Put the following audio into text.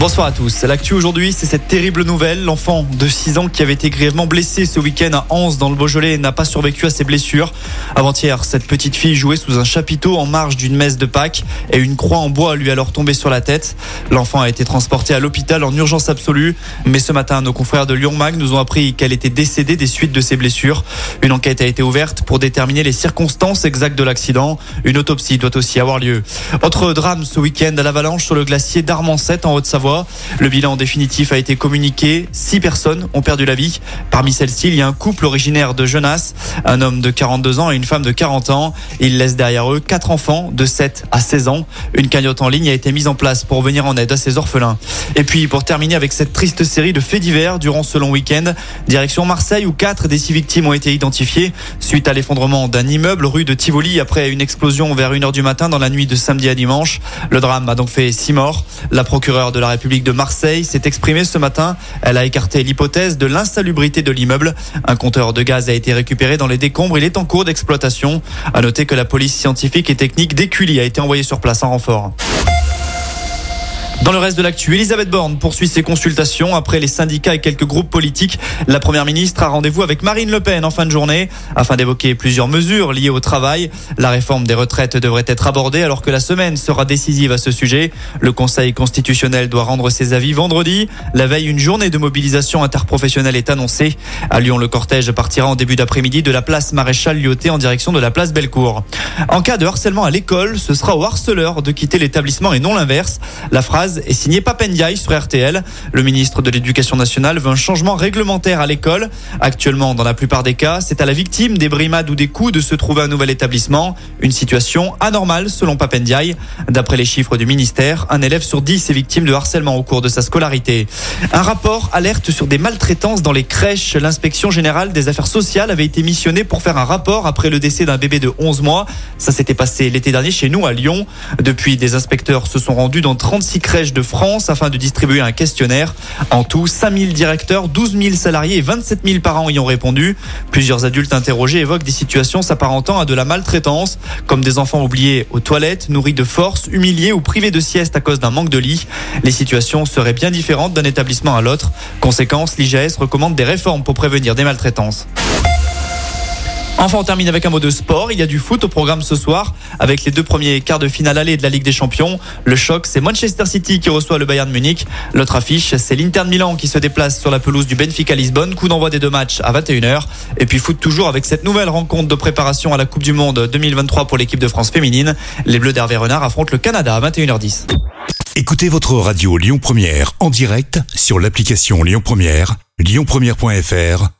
Bonsoir à tous. L'actu aujourd'hui, c'est cette terrible nouvelle. L'enfant de 6 ans qui avait été grièvement blessé ce week-end à Anse dans le Beaujolais n'a pas survécu à ses blessures. Avant-hier, cette petite fille jouait sous un chapiteau en marge d'une messe de Pâques et une croix en bois lui alors tombée sur la tête. L'enfant a été transporté à l'hôpital en urgence absolue. Mais ce matin, nos confrères de Lyon Mag nous ont appris qu'elle était décédée des suites de ses blessures. Une enquête a été ouverte pour déterminer les circonstances exactes de l'accident. Une autopsie doit aussi avoir lieu. Autre drame ce week-end à l'avalanche sur le glacier d'Armancette en Haute-Savoie. Le bilan définitif a été communiqué. Six personnes ont perdu la vie. Parmi celles-ci, il y a un couple originaire de Genasse, un homme de 42 ans et une femme de 40 ans. Ils laissent derrière eux quatre enfants de 7 à 16 ans. Une cagnotte en ligne a été mise en place pour venir en aide à ces orphelins. Et puis, pour terminer avec cette triste série de faits divers durant ce long week-end, direction Marseille où quatre des six victimes ont été identifiées suite à l'effondrement d'un immeuble rue de Tivoli après une explosion vers 1h du matin dans la nuit de samedi à dimanche. Le drame a donc fait six morts. La procureure de la République de Marseille s'est exprimée ce matin. Elle a écarté l'hypothèse de l'insalubrité de l'immeuble. Un compteur de gaz a été récupéré dans les décombres. Il est en cours d'exploitation. À noter que la police scientifique et technique d'Écully a été envoyée sur place en renfort. Dans le reste de l'actu, Elisabeth Borne poursuit ses consultations après les syndicats et quelques groupes politiques. La première ministre a rendez-vous avec Marine Le Pen en fin de journée afin d'évoquer plusieurs mesures liées au travail. La réforme des retraites devrait être abordée alors que la semaine sera décisive à ce sujet. Le Conseil constitutionnel doit rendre ses avis vendredi. La veille, une journée de mobilisation interprofessionnelle est annoncée. À Lyon, le cortège partira en début d'après-midi de la place Maréchal Lyoté en direction de la place Bellecour. En cas de harcèlement à l'école, ce sera au harceleur de quitter l'établissement et non l'inverse. La phrase est signé Papendiaï sur RTL. Le ministre de l'Éducation nationale veut un changement réglementaire à l'école. Actuellement, dans la plupart des cas, c'est à la victime des brimades ou des coups de se trouver un nouvel établissement. Une situation anormale selon Papendiaï. D'après les chiffres du ministère, un élève sur dix est victime de harcèlement au cours de sa scolarité. Un rapport alerte sur des maltraitances dans les crèches. L'inspection générale des affaires sociales avait été missionnée pour faire un rapport après le décès d'un bébé de 11 mois. Ça s'était passé l'été dernier chez nous à Lyon. Depuis, des inspecteurs se sont rendus dans 36 crèches de France afin de distribuer un questionnaire. En tout, 5000 directeurs, 12 000 salariés et 27 000 parents y ont répondu. Plusieurs adultes interrogés évoquent des situations s'apparentant à de la maltraitance, comme des enfants oubliés aux toilettes, nourris de force, humiliés ou privés de sieste à cause d'un manque de lit. Les situations seraient bien différentes d'un établissement à l'autre. Conséquence, l'IGS recommande des réformes pour prévenir des maltraitances. Enfin, on termine avec un mot de sport. Il y a du foot au programme ce soir avec les deux premiers quarts de finale aller de la Ligue des Champions. Le choc, c'est Manchester City qui reçoit le Bayern Munich. L'autre affiche, c'est l'Inter Milan qui se déplace sur la pelouse du Benfica Lisbonne. Coup d'envoi des deux matchs à 21h. Et puis foot toujours avec cette nouvelle rencontre de préparation à la Coupe du Monde 2023 pour l'équipe de France féminine. Les Bleus d'Hervé Renard affrontent le Canada à 21h10. Écoutez votre radio Lyon Première en direct sur l'application Lyon Première, lyonpremière.fr